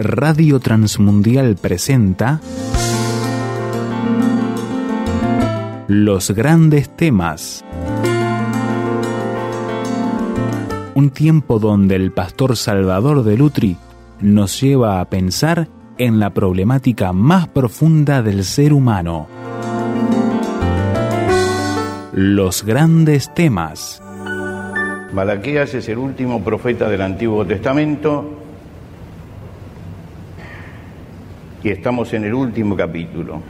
Radio Transmundial presenta Los grandes temas. Un tiempo donde el pastor Salvador de Lutri nos lleva a pensar en la problemática más profunda del ser humano. Los grandes temas. Malaquías es el último profeta del Antiguo Testamento y estamos en el último capítulo.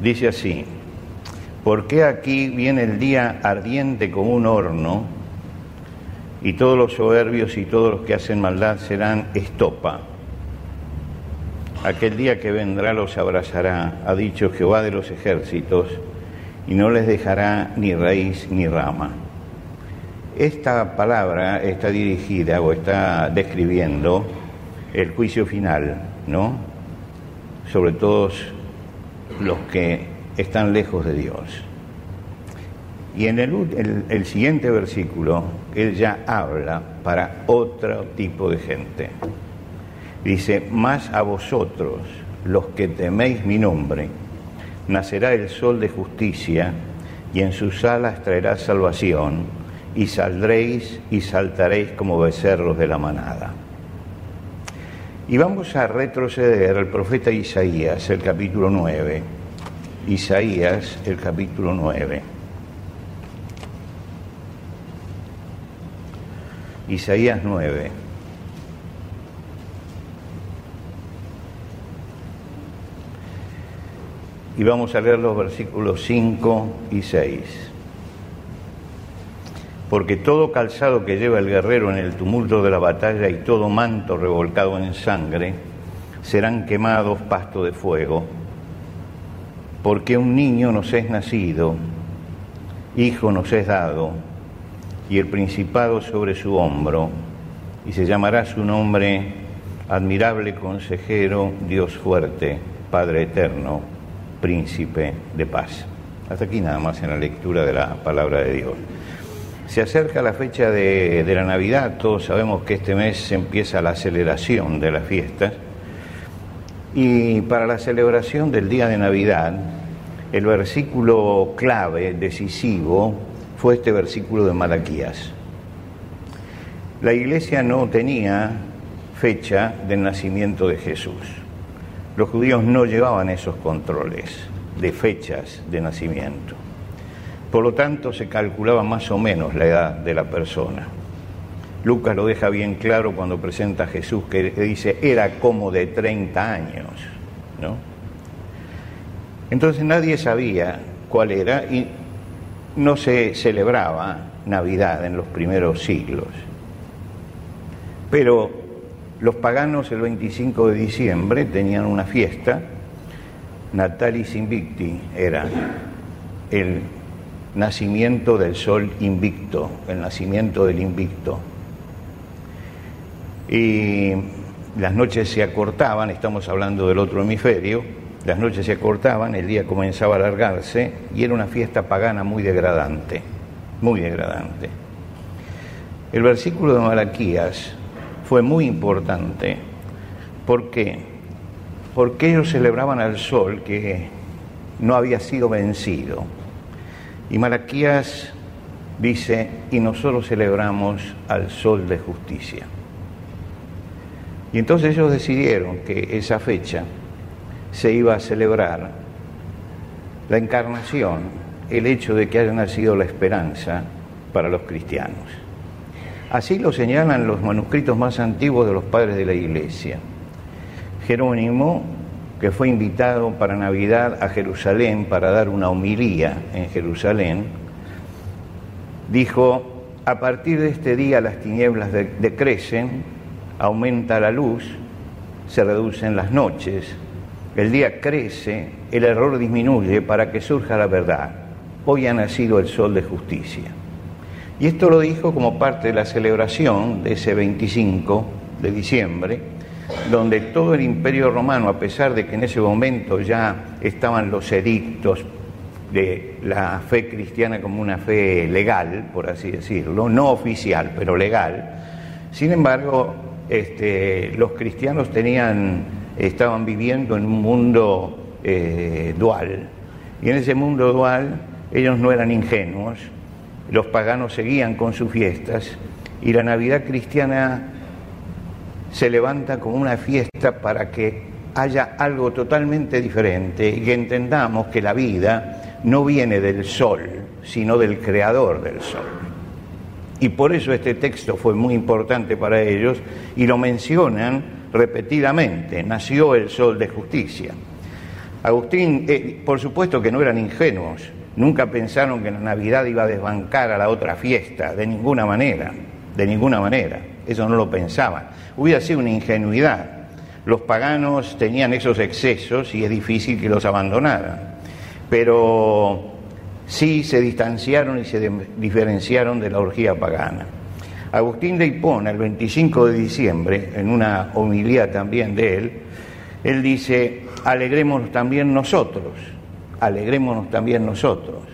Dice así, ¿por qué aquí viene el día ardiente como un horno y todos los soberbios y todos los que hacen maldad serán estopa? Aquel día que vendrá los abrazará, ha dicho Jehová de los ejércitos, y no les dejará ni raíz ni rama. Esta palabra está dirigida o está describiendo el juicio final, ¿no? Sobre todos los que están lejos de Dios. Y en el, siguiente versículo, él ya habla para otro tipo de gente. Dice, más a vosotros, los que teméis mi nombre, nacerá el sol de justicia, y en sus alas traerá salvación, y saldréis y saltaréis como becerros de la manada. Y vamos a retroceder al profeta Isaías, el capítulo 9. Isaías, el capítulo 9. Isaías 9. Y vamos a leer los versículos 5 y 6 porque todo calzado que lleva el guerrero en el tumulto de la batalla y todo manto revolcado en sangre serán quemados pasto de fuego, porque un niño nos es nacido, hijo nos es dado, y el principado sobre su hombro, y se llamará su nombre admirable consejero, Dios fuerte, Padre eterno, príncipe de paz. Hasta aquí nada más en la lectura de la palabra de Dios. Se acerca la fecha de, la Navidad, todos sabemos que este mes empieza la celebración de las fiestas y para la celebración del día de Navidad, el versículo clave, decisivo, fue este versículo de Malaquías. La iglesia no tenía fecha del nacimiento de Jesús. Los judíos no llevaban esos controles de fechas de nacimiento. Por lo tanto, se calculaba más o menos la edad de la persona. Lucas lo deja bien claro cuando presenta a Jesús, que dice, era como de 30 años. ¿no? Entonces nadie sabía cuál era y no se celebraba Navidad en los primeros siglos. Pero los paganos el 25 de diciembre tenían una fiesta, Natalis Invicti era el nacimiento del sol invicto, el nacimiento del invicto. Y las noches se acortaban, estamos hablando del otro hemisferio, las noches se acortaban, el día comenzaba a alargarse y era una fiesta pagana muy degradante, muy degradante. El versículo de Malaquías fue muy importante. ¿Por qué? Porque ellos celebraban al sol que no había sido vencido y Malaquías dice, y nosotros celebramos al sol de justicia. Y entonces ellos decidieron que esa fecha se iba a celebrar la encarnación, el hecho de que haya nacido la esperanza para los cristianos. Así lo señalan los manuscritos más antiguos de los padres de la Iglesia. Jerónimo que fue invitado para Navidad a Jerusalén para dar una homilía en Jerusalén, dijo, a partir de este día las tinieblas decrecen, aumenta la luz, se reducen las noches, el día crece, el error disminuye para que surja la verdad. Hoy ha nacido el sol de justicia. Y esto lo dijo como parte de la celebración de ese 25 de diciembre, donde todo el imperio romano, a pesar de que en ese momento ya estaban los edictos de la fe cristiana como una fe legal, por así decirlo, no oficial, pero legal, sin embargo, este, los cristianos tenían, estaban viviendo en un mundo eh, dual. Y en ese mundo dual ellos no eran ingenuos, los paganos seguían con sus fiestas y la Navidad cristiana se levanta como una fiesta para que haya algo totalmente diferente y que entendamos que la vida no viene del sol, sino del creador del sol. Y por eso este texto fue muy importante para ellos y lo mencionan repetidamente, nació el sol de justicia. Agustín, eh, por supuesto que no eran ingenuos, nunca pensaron que la Navidad iba a desbancar a la otra fiesta, de ninguna manera, de ninguna manera, eso no lo pensaban. Hubiera sido una ingenuidad. Los paganos tenían esos excesos y es difícil que los abandonaran, pero sí se distanciaron y se diferenciaron de la orgía pagana. Agustín de Hipona, el 25 de diciembre, en una homilía también de él, él dice, alegrémonos también nosotros, alegrémonos también nosotros.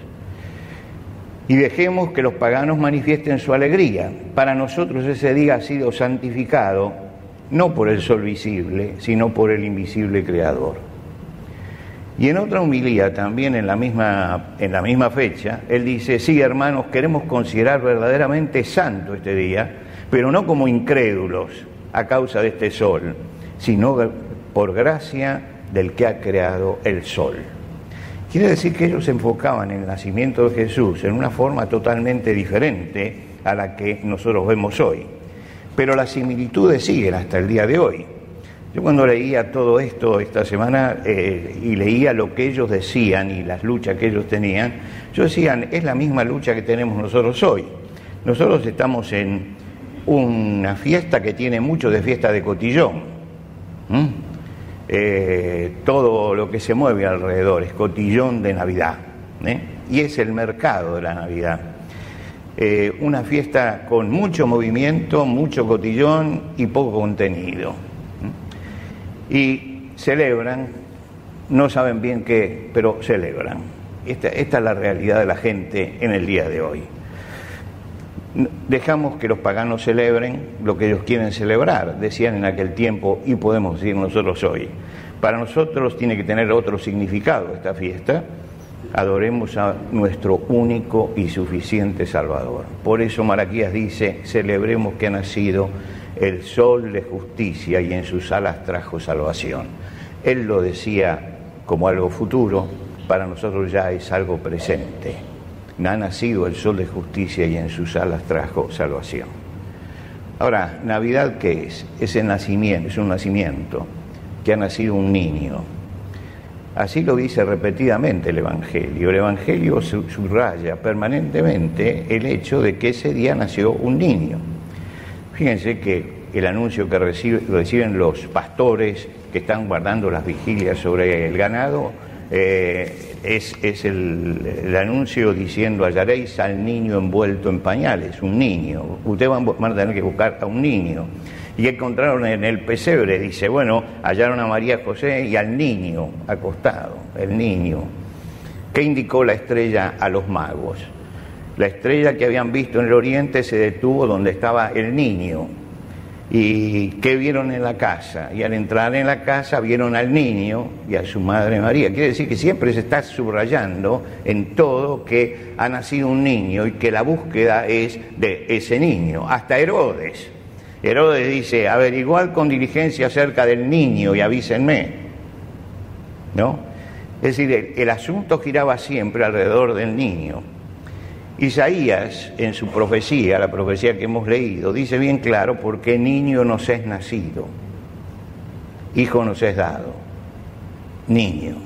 Y dejemos que los paganos manifiesten su alegría. Para nosotros ese día ha sido santificado no por el sol visible, sino por el invisible Creador. Y en otra humilía, también en la, misma, en la misma fecha, él dice, sí hermanos, queremos considerar verdaderamente santo este día, pero no como incrédulos a causa de este sol, sino por gracia del que ha creado el sol. Quiere decir que ellos enfocaban en el nacimiento de Jesús en una forma totalmente diferente a la que nosotros vemos hoy. Pero las similitudes siguen hasta el día de hoy. Yo cuando leía todo esto esta semana eh, y leía lo que ellos decían y las luchas que ellos tenían, yo decían, es la misma lucha que tenemos nosotros hoy. Nosotros estamos en una fiesta que tiene mucho de fiesta de cotillón. Eh, todo lo que se mueve alrededor, es cotillón de Navidad, ¿eh? y es el mercado de la Navidad. Eh, una fiesta con mucho movimiento, mucho cotillón y poco contenido. Y celebran, no saben bien qué, pero celebran. esta es la realidad de la gente en el día de hoy dejamos que los paganos celebren lo que ellos quieren celebrar, decían en aquel tiempo y podemos decir nosotros hoy. Para nosotros tiene que tener otro significado esta fiesta. Adoremos a nuestro único y suficiente Salvador. Por eso Maraquías dice, celebremos que ha nacido el sol de justicia y en sus alas trajo salvación. Él lo decía como algo futuro, para nosotros ya es algo presente ha nacido el sol de justicia y en sus alas trajo salvación. Ahora, Navidad, ¿qué es? Es el nacimiento, es un nacimiento, que ha nacido un niño. Así lo dice repetidamente el Evangelio. El Evangelio subraya permanentemente el hecho de que ese día nació un niño. Fíjense que el anuncio que reciben los pastores que están guardando las vigilias sobre el ganado eh, es, es el, anuncio diciendo hallaréis al niño envuelto en pañales, un niño. Ustedes van a tener que buscar a un niño. Y encontraron en el pesebre, dice, bueno, hallaron a María José y al niño acostado, el niño. ¿Qué indicó la estrella a los magos? La estrella que habían visto en el oriente se detuvo donde estaba el niño ¿Y qué vieron en la casa? Y al entrar en la casa vieron al niño y a su madre María. Quiere decir que siempre se está subrayando en todo que ha nacido un niño y que la búsqueda es de ese niño. Hasta Herodes. Herodes dice, averiguad con diligencia acerca del niño y avísenme. ¿No? Es decir, el asunto giraba siempre alrededor del niño. Isaías, en su profecía, la profecía que hemos leído, dice bien claro, porque niño nos es nacido, hijo nos es dado, niño.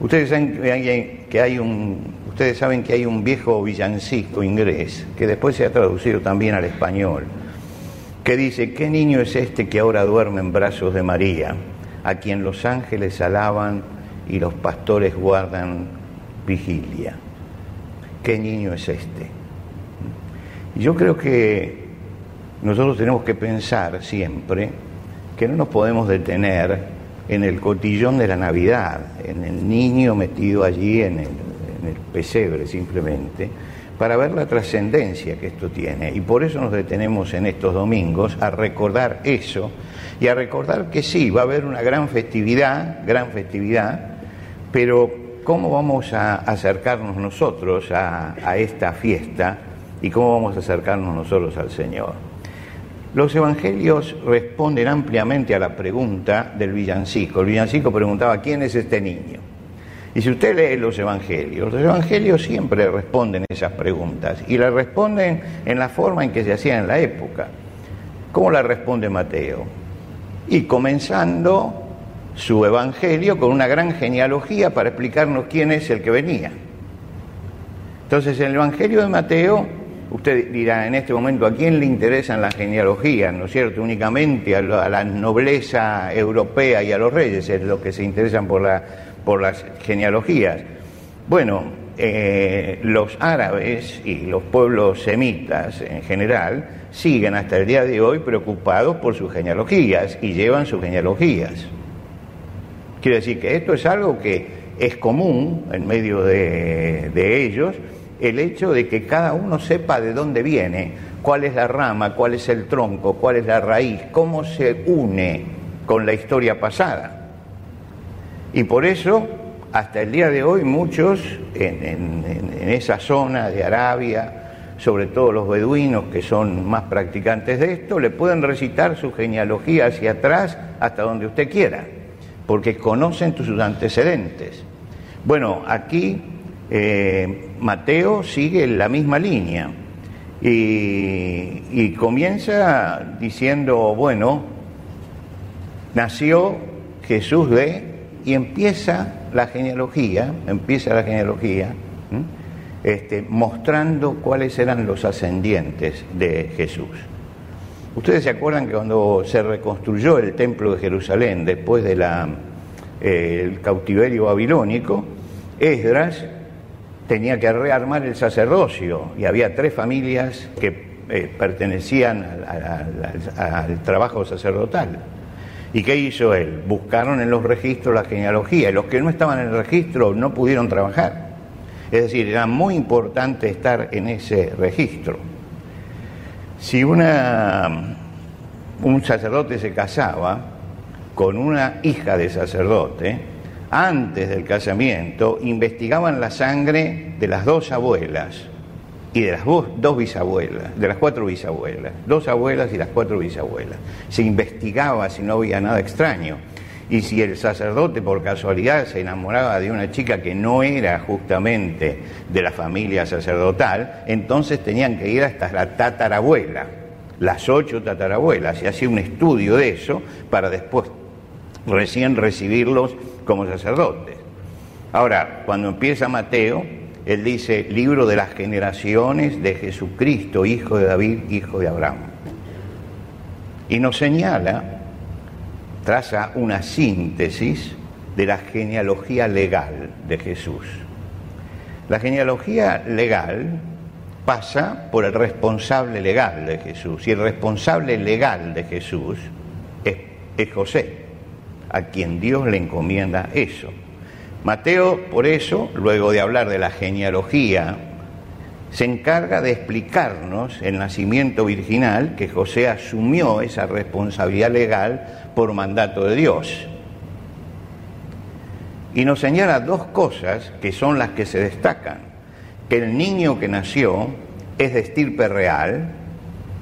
Ustedes saben que hay un, ustedes saben que hay un viejo villancico inglés, que después se ha traducido también al español, que dice, ¿qué niño es este que ahora duerme en brazos de María, a quien los ángeles alaban y los pastores guardan vigilia? ¿Qué niño es este? Yo creo que nosotros tenemos que pensar siempre que no nos podemos detener en el cotillón de la Navidad, en el niño metido allí en el, pesebre simplemente, para ver la trascendencia que esto tiene. Y por eso nos detenemos en estos domingos a recordar eso y a recordar que sí, va a haber una gran festividad, gran festividad, pero ¿cómo vamos a acercarnos nosotros a, esta fiesta y cómo vamos a acercarnos nosotros al Señor? Los evangelios responden ampliamente a la pregunta del villancico. El villancico preguntaba, ¿quién es este niño? Y si usted lee los evangelios, los evangelios siempre responden esas preguntas y las responden en la forma en que se hacía en la época. ¿Cómo la responde Mateo? Y comenzando su evangelio con una gran genealogía para explicarnos quién es el que venía. Entonces, en el evangelio de Mateo, usted dirá en este momento a quién le interesan las genealogías, ¿no es cierto? Únicamente a la, nobleza europea y a los reyes es lo que se interesan por la por las genealogías. Bueno, eh, los árabes y los pueblos semitas en general siguen hasta el día de hoy preocupados por sus genealogías y llevan sus genealogías. Quiero decir que esto es algo que es común en medio de, ellos, el hecho de que cada uno sepa de dónde viene, cuál es la rama, cuál es el tronco, cuál es la raíz, cómo se une con la historia pasada. Y por eso, hasta el día de hoy, muchos en, esa zona de Arabia, sobre todo los beduinos que son más practicantes de esto, le pueden recitar su genealogía hacia atrás hasta donde usted quiera, porque conocen sus antecedentes. Bueno, aquí eh, Mateo sigue la misma línea y, y comienza diciendo, bueno, nació Jesús de y empieza la genealogía, empieza la genealogía, este, mostrando cuáles eran los ascendientes de Jesús. Ustedes se acuerdan que cuando se reconstruyó el templo de Jerusalén después del eh, cautiverio babilónico, Esdras tenía que rearmar el sacerdocio y había tres familias que eh, pertenecían al trabajo sacerdotal. ¿Y qué hizo él? Buscaron en los registros la genealogía y los que no estaban en el registro no pudieron trabajar. Es decir, era muy importante estar en ese registro. Si una, un sacerdote se casaba con una hija de sacerdote, antes del casamiento investigaban la sangre de las dos abuelas y de las dos bisabuelas, de las cuatro bisabuelas, dos abuelas y las cuatro bisabuelas. Se investigaba si no había nada extraño. Y si el sacerdote por casualidad se enamoraba de una chica que no era justamente de la familia sacerdotal, entonces tenían que ir hasta la tatarabuela, las ocho tatarabuelas, y hacía un estudio de eso para después recién recibirlos como sacerdotes. Ahora, cuando empieza Mateo, él dice, libro de las generaciones de Jesucristo, hijo de David, hijo de Abraham. Y nos señala, traza una síntesis de la genealogía legal de Jesús. La genealogía legal pasa por el responsable legal de Jesús. Y el responsable legal de Jesús es, es José, a quien Dios le encomienda eso. Mateo, por eso, luego de hablar de la genealogía, se encarga de explicarnos el nacimiento virginal, que José asumió esa responsabilidad legal por mandato de Dios. Y nos señala dos cosas que son las que se destacan. Que el niño que nació es de estirpe real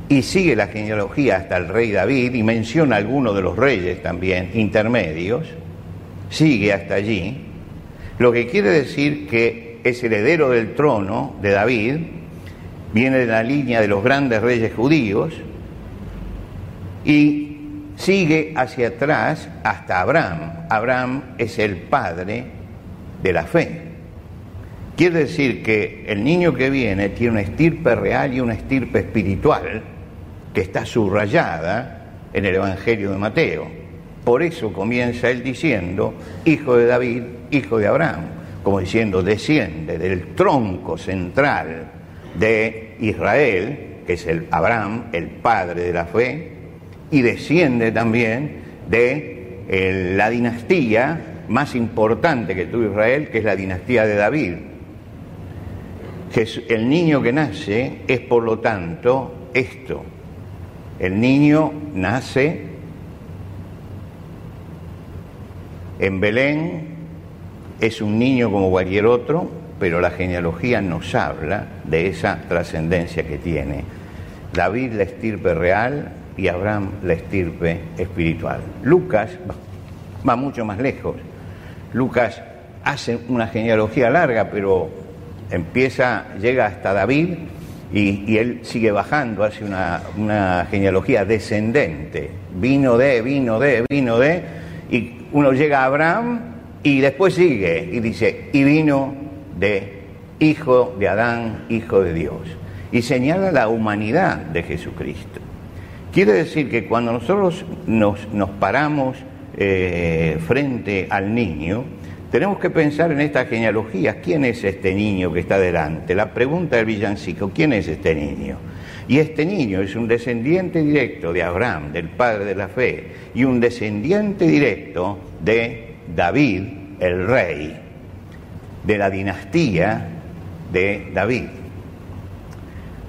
y sigue la genealogía hasta el rey David y menciona algunos de los reyes también intermedios, sigue hasta allí lo que quiere decir que es heredero del trono de David, viene de la línea de los grandes reyes judíos y sigue hacia atrás hasta Abraham. Abraham es el padre de la fe. Quiere decir que el niño que viene tiene una estirpe real y una estirpe espiritual que está subrayada en el Evangelio de Mateo. Por eso comienza él diciendo, hijo de David, hijo de Abraham, como diciendo, desciende del tronco central de Israel, que es el Abraham, el padre de la fe, y desciende también de eh, la dinastía más importante que tuvo Israel, que es la dinastía de David. El niño que nace es por lo tanto esto. El niño nace en Belén, es un niño como cualquier otro, pero la genealogía nos habla de esa trascendencia que tiene. David la estirpe real y Abraham la estirpe espiritual. Lucas va mucho más lejos. Lucas hace una genealogía larga, pero empieza, llega hasta David y, él sigue bajando, hace una, una, genealogía descendente. Vino de, vino de, vino de, y uno llega a Abraham y después sigue y dice, y vino de hijo de Adán, hijo de Dios. Y señala la humanidad de Jesucristo. Quiere decir que cuando nosotros nos, nos paramos eh, frente al niño, tenemos que pensar en esta genealogía. ¿Quién es este niño que está delante? La pregunta del villancico, ¿quién es este niño? Y este niño es un descendiente directo de Abraham, del padre de la fe, y un descendiente directo de David, el rey, de la dinastía de David.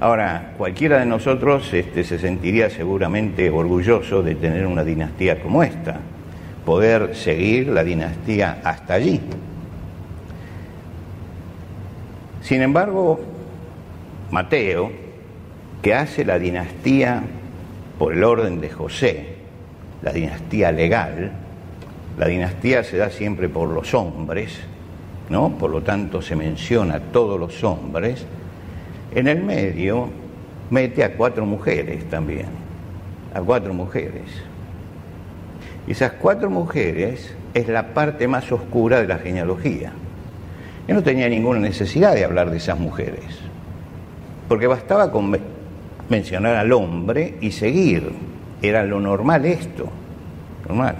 Ahora, cualquiera de nosotros este, se sentiría seguramente orgulloso de tener una dinastía como esta poder seguir la dinastía hasta allí. Sin embargo, Mateo, que hace la dinastía por el orden de José, la dinastía legal, la dinastía se da siempre por los hombres, ¿no? Por lo tanto se menciona a todos los hombres. En el medio mete a cuatro mujeres también, a cuatro mujeres. Esas cuatro mujeres es la parte más oscura de la genealogía. Yo no tenía ninguna necesidad de hablar de esas mujeres, porque bastaba con mencionar al hombre y seguir. Era lo normal esto, normal.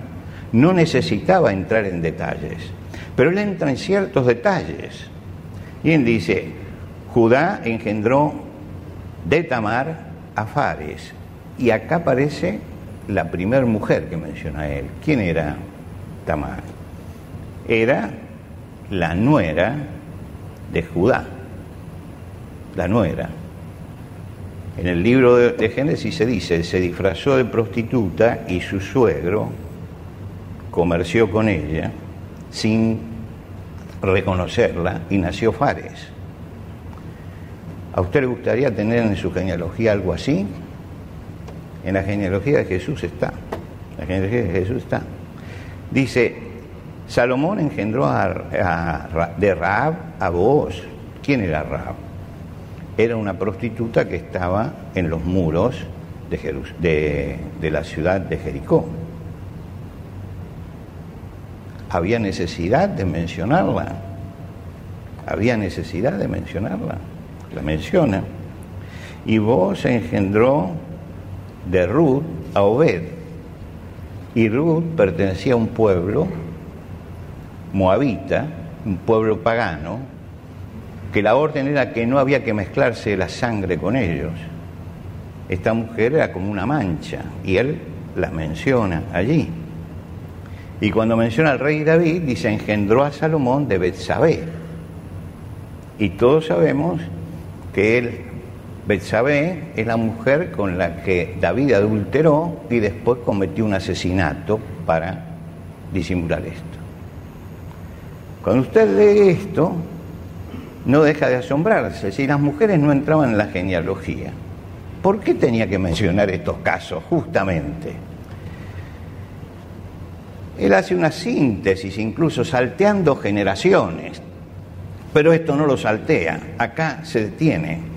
No necesitaba entrar en detalles, pero él entra en ciertos detalles. Y él dice, Judá engendró de Tamar a Fares, y acá aparece la primera mujer que menciona él. ¿Quién era Tamar? Era la nuera de Judá, la nuera. En el libro de, Génesis se dice, se disfrazó de prostituta y su suegro comerció con ella sin reconocerla y nació Fares. ¿A usted le gustaría tener en su genealogía algo así? En la genealogía de Jesús está. La genealogía de Jesús está. Dice, Salomón engendró a, de Raab a Booz. ¿Quién era Raab? Era una prostituta que estaba en los muros de, de la ciudad de Jericó. Había necesidad de mencionarla. Había necesidad de mencionarla. La menciona. Y vos engendró de Ruth a Obed. Y Ruth pertenecía a un pueblo moabita, un pueblo pagano, que la orden era que no había que mezclarse la sangre con ellos. Esta mujer era como una mancha y él la menciona allí. Y cuando menciona al rey David, dice, engendró a Salomón de Betsabé. Y todos sabemos que él Betsabé es la mujer con la que David adulteró y después cometió un asesinato para disimular esto. Cuando usted lee esto, no deja de asombrarse. Si las mujeres no entraban en la genealogía, ¿por qué tenía que mencionar estos casos justamente? Él hace una síntesis, incluso salteando generaciones, pero esto no lo saltea, acá se detiene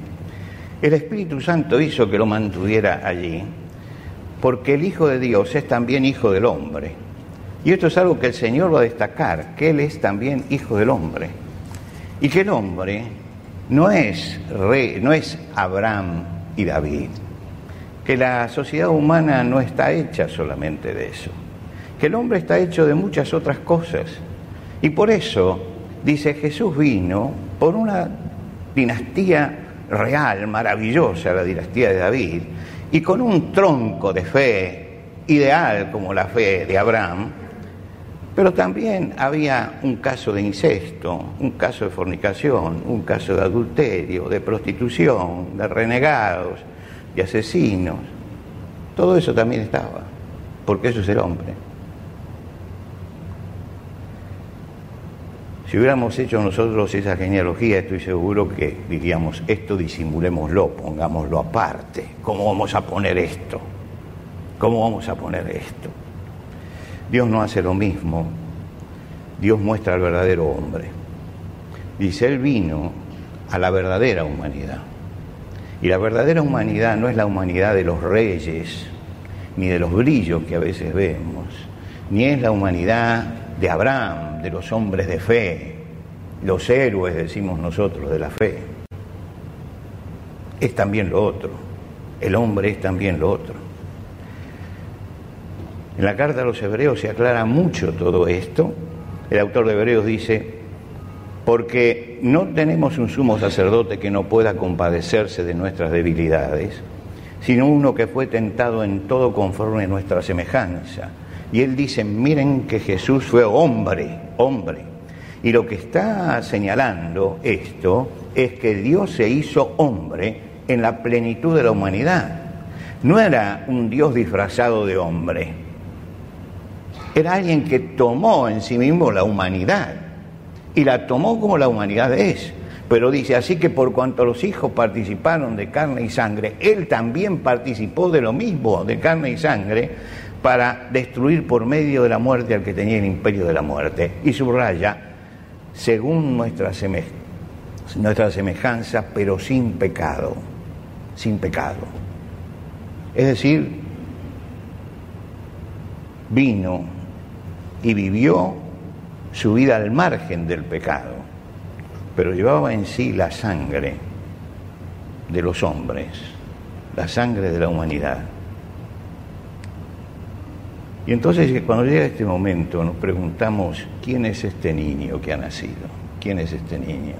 el Espíritu Santo hizo que lo mantuviera allí, porque el Hijo de Dios es también Hijo del hombre. Y esto es algo que el Señor va a destacar, que Él es también Hijo del hombre. Y que el hombre no es, rey, no es Abraham y David, que la sociedad humana no está hecha solamente de eso, que el hombre está hecho de muchas otras cosas. Y por eso, dice, Jesús vino por una dinastía real, maravillosa, la dinastía de David, y con un tronco de fe ideal como la fe de Abraham, Pero también había un caso de incesto, un caso de fornicación, un caso de adulterio, de prostitución, de renegados, de asesinos. Todo eso también estaba, porque eso es el hombre. Si hubiéramos hecho nosotros esa genealogía, estoy seguro que diríamos, esto disimulémoslo, pongámoslo aparte. ¿Cómo vamos a poner esto? ¿Cómo vamos a poner esto? Dios no hace lo mismo. Dios muestra al verdadero hombre. Dice, Él vino a la verdadera humanidad. Y la verdadera humanidad no es la humanidad de los reyes, ni de los brillos que a veces vemos, ni es la humanidad de Abraham, de los hombres de fe, los héroes, decimos nosotros, de la fe. Es también lo otro. El hombre es también lo otro. En la carta a los hebreos se aclara mucho todo esto. El autor de Hebreos dice, porque no tenemos un sumo sacerdote que no pueda compadecerse de nuestras debilidades, sino uno que fue tentado en todo conforme a nuestra semejanza. Y él dice, miren que Jesús fue hombre, hombre. Y lo que está señalando esto es que Dios se hizo hombre en la plenitud de la humanidad. No era un Dios disfrazado de hombre, era alguien que tomó en sí mismo la humanidad y la tomó como la humanidad es. Pero dice, así que por cuanto los hijos participaron de carne y sangre, él también participó de lo mismo, de carne y sangre, para destruir por medio de la muerte al que tenía el imperio de la muerte. Y subraya, según nuestra, semejanza, pero sin pecado, sin pecado. Es decir, vino y vivió su vida al margen del pecado, pero llevaba en sí la sangre de los hombres, la sangre de la humanidad. Y entonces cuando llega este momento nos preguntamos, ¿quién es este niño que ha nacido? ¿Quién es este niño?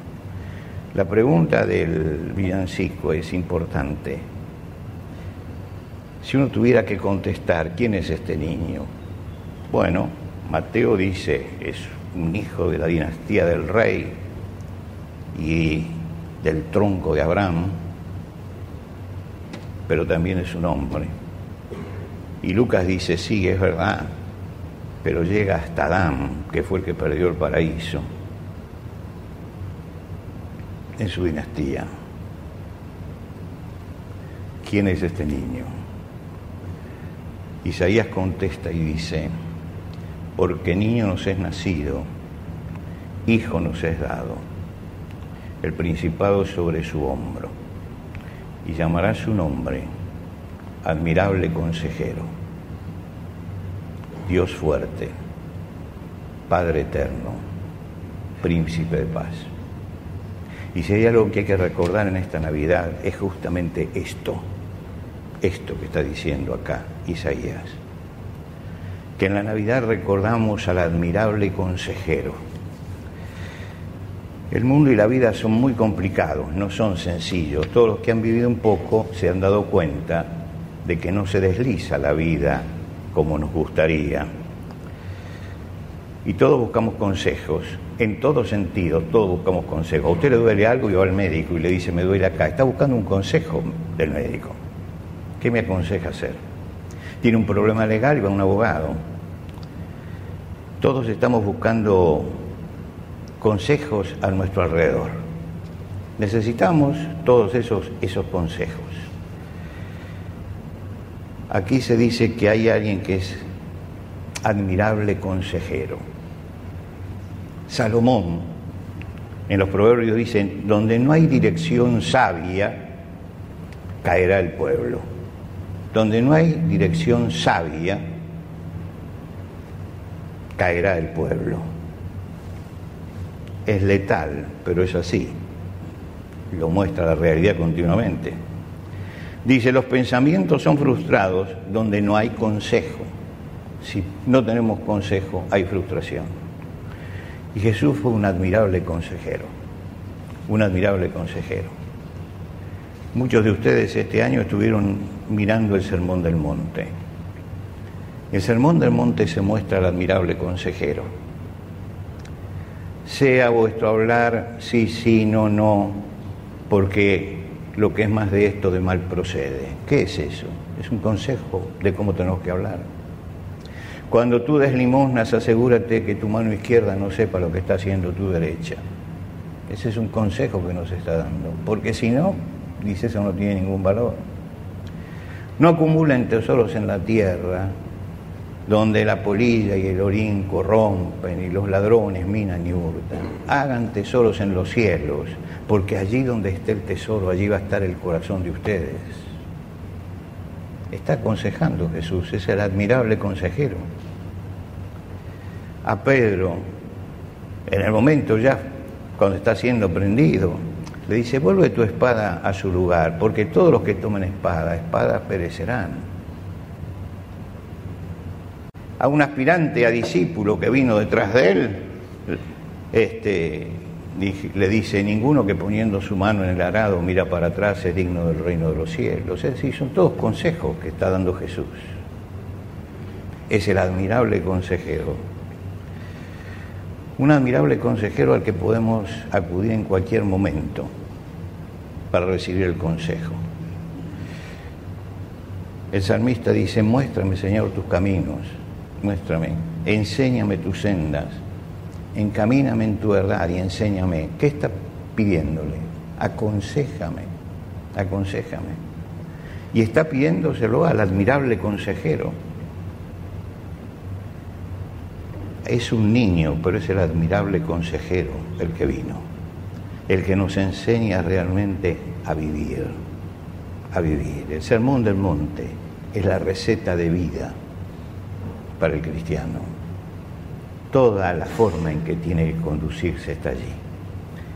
La pregunta del villancico es importante. Si uno tuviera que contestar, ¿quién es este niño? Bueno, Mateo dice, es un hijo de la dinastía del rey y del tronco de Abraham, pero también es un hombre. Y Lucas dice, sí, es verdad, pero llega hasta Adán, que fue el que perdió el paraíso en su dinastía. ¿Quién es este niño? Isaías contesta y dice, porque niño nos es nacido, hijo nos es dado, el principado sobre su hombro, y llamará su nombre admirable consejero, Dios fuerte, Padre eterno, príncipe de paz. Y si hay algo que hay que recordar en esta Navidad es justamente esto, esto que está diciendo acá Isaías que en la Navidad recordamos al admirable consejero. El mundo y la vida son muy complicados, no son sencillos. Todos los que han vivido un poco se han dado cuenta de que no se desliza la vida como nos gustaría. Y todos buscamos consejos, en todo sentido, todos buscamos consejos. A usted le duele algo y va al médico y le dice, me duele acá. Está buscando un consejo del médico. ¿Qué me aconseja hacer? tiene un problema legal y va a un abogado. Todos estamos buscando consejos a nuestro alrededor. Necesitamos todos esos, esos consejos. Aquí se dice que hay alguien que es admirable consejero. Salomón en los proverbios dicen, donde no hay dirección sabia, caerá el pueblo. Donde no hay dirección sabia, caerá el pueblo. Es letal, pero es así. Lo muestra la realidad continuamente. Dice, los pensamientos son frustrados donde no hay consejo. Si no tenemos consejo, hay frustración. Y Jesús fue un admirable consejero, un admirable consejero. Muchos de ustedes este año estuvieron mirando el Sermón del Monte. El sermón del monte se muestra el admirable consejero. Sea vuestro hablar sí, sí, no, no, porque lo que es más de esto de mal procede. ¿Qué es eso? Es un consejo de cómo tenemos que hablar. Cuando tú des limosnas, asegúrate que tu mano izquierda no sepa lo que está haciendo tu derecha. Ese es un consejo que nos está dando, porque si no, dice eso no tiene ningún valor. No acumulen tesoros en la tierra, donde la polilla y el orín corrompen y los ladrones minan y hurtan. Hagan tesoros en los cielos, porque allí donde esté el tesoro, allí va a estar el corazón de ustedes. Está aconsejando Jesús, es el admirable consejero. A Pedro, en el momento ya cuando está siendo prendido, le dice, vuelve tu espada a su lugar, porque todos los que tomen espada, espadas perecerán. A un aspirante a discípulo que vino detrás de él, este, le dice, ninguno que poniendo su mano en el arado mira para atrás es digno del reino de los cielos. Es decir, son todos consejos que está dando Jesús. Es el admirable consejero. Un admirable consejero al que podemos acudir en cualquier momento para recibir el consejo. El salmista dice, muéstrame Señor tus caminos, muéstrame, enséñame tus sendas encamíname en tu verdad y enséñame. ¿Qué está pidiéndole? Aconsejame, aconsejame. Y está pidiéndoselo al admirable consejero. Es un niño, pero es el admirable consejero el que vino, el que nos enseña realmente a vivir, a vivir. El sermón del monte es la receta de vida para el cristiano toda la forma en que tiene que conducirse está allí.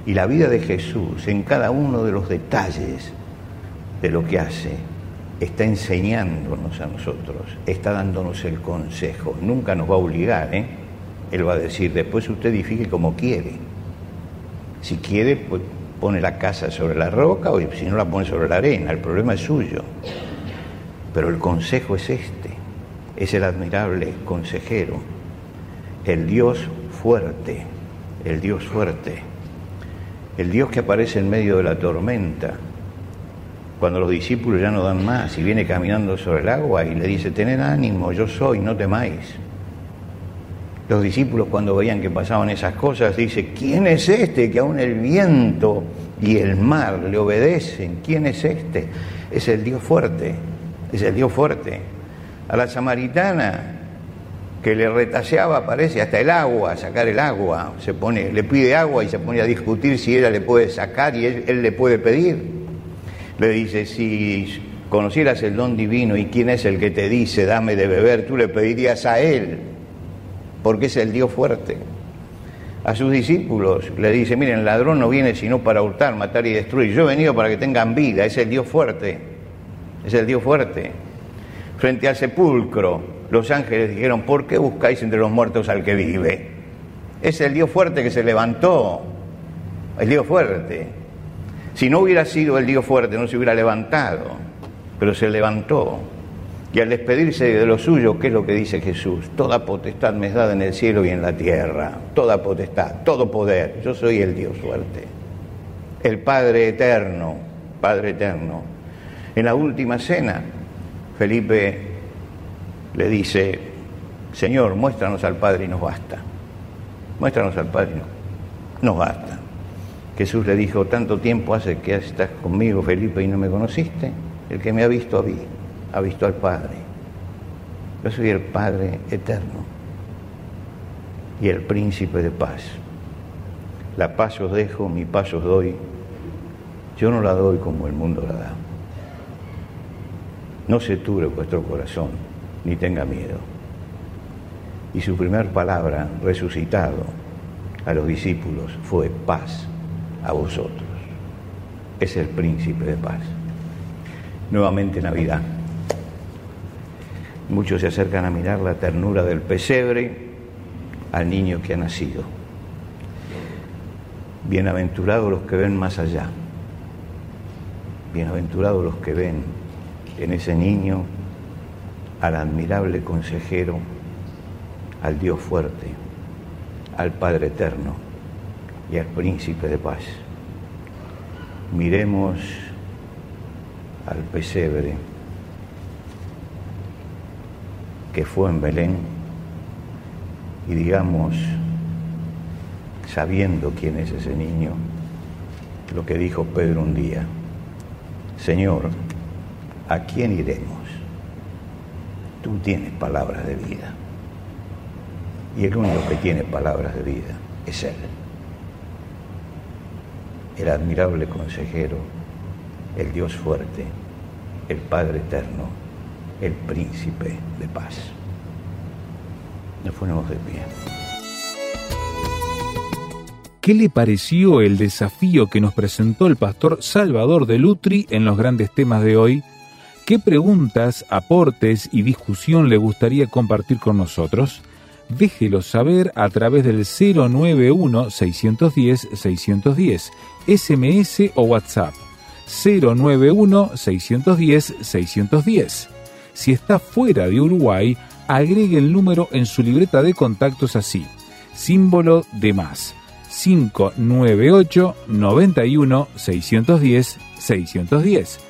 Y la vida de Jesús, en cada uno de los detalles de lo que hace, está enseñándonos a nosotros, está dándonos el consejo. Nunca nos va a obligar, ¿eh? Él va a decir, después usted edifique como quiere. Si quiere, pues pone la casa sobre la roca o si no la pone sobre la arena, el problema es suyo. Pero el consejo es este, es el admirable consejero el Dios fuerte, el Dios fuerte, el Dios que aparece en medio de la tormenta, cuando los discípulos ya no dan más y viene caminando sobre el agua y le dice, tened ánimo, yo soy, no temáis. Los discípulos cuando veían que pasaban esas cosas, dice, ¿quién es este que aún el viento y el mar le obedecen? ¿Quién es este? Es el Dios fuerte, es el Dios fuerte. A la samaritana que le retaseaba, parece, hasta el agua, sacar el agua. Se pone, le pide agua y se pone a discutir si ella le puede sacar y él, le puede pedir. Le dice, si conocieras el don divino y quién es el que te dice, dame de beber, tú le pedirías a él, porque es el Dios fuerte. A sus discípulos le dice, miren, el ladrón no viene sino para hurtar, matar y destruir. Yo he venido para que tengan vida, es el Dios fuerte, es el Dios fuerte. Frente al sepulcro, los ángeles dijeron, ¿por qué buscáis entre los muertos al que vive? Es el Dios fuerte que se levantó, el Dios fuerte. Si no hubiera sido el Dios fuerte, no se hubiera levantado, pero se levantó. Y al despedirse de lo suyo, ¿qué es lo que dice Jesús? Toda potestad me es dada en el cielo y en la tierra. Toda potestad, todo poder. Yo soy el Dios fuerte. El Padre eterno, Padre eterno. En la última cena, Felipe le dice, Señor, muéstranos al Padre y nos basta. Muéstranos al Padre y nos, basta. Jesús le dijo, tanto tiempo hace que estás conmigo, Felipe, y no me conociste. El que me ha visto a mí, ha visto al Padre. Yo soy el Padre eterno y el príncipe de paz. La paz os dejo, mi paz os doy. Yo no la doy como el mundo la da. No se ture vuestro corazón ni tenga miedo. Y su primer palabra, resucitado a los discípulos, fue paz a vosotros. Es el príncipe de paz. Nuevamente Navidad. Muchos se acercan a mirar la ternura del pesebre al niño que ha nacido. Bienaventurados los que ven más allá. Bienaventurados los que ven en ese niño al admirable consejero, al Dios fuerte, al Padre eterno y al príncipe de paz. Miremos al pesebre que fue en Belén y digamos, sabiendo quién es ese niño, lo que dijo Pedro un día, Señor, ¿a quién iremos? Tú tienes palabras de vida. Y el único que tiene palabras de vida es Él. El admirable consejero, el Dios fuerte, el Padre eterno, el príncipe de paz. Nos ponemos de pie. ¿Qué le pareció el desafío que nos presentó el pastor Salvador de Lutri en los grandes temas de hoy? ¿Qué preguntas, aportes y discusión le gustaría compartir con nosotros? Déjelo saber a través del 091-610-610, SMS o WhatsApp. 091-610-610. Si está fuera de Uruguay, agregue el número en su libreta de contactos así, símbolo de más, 598 91 610 610.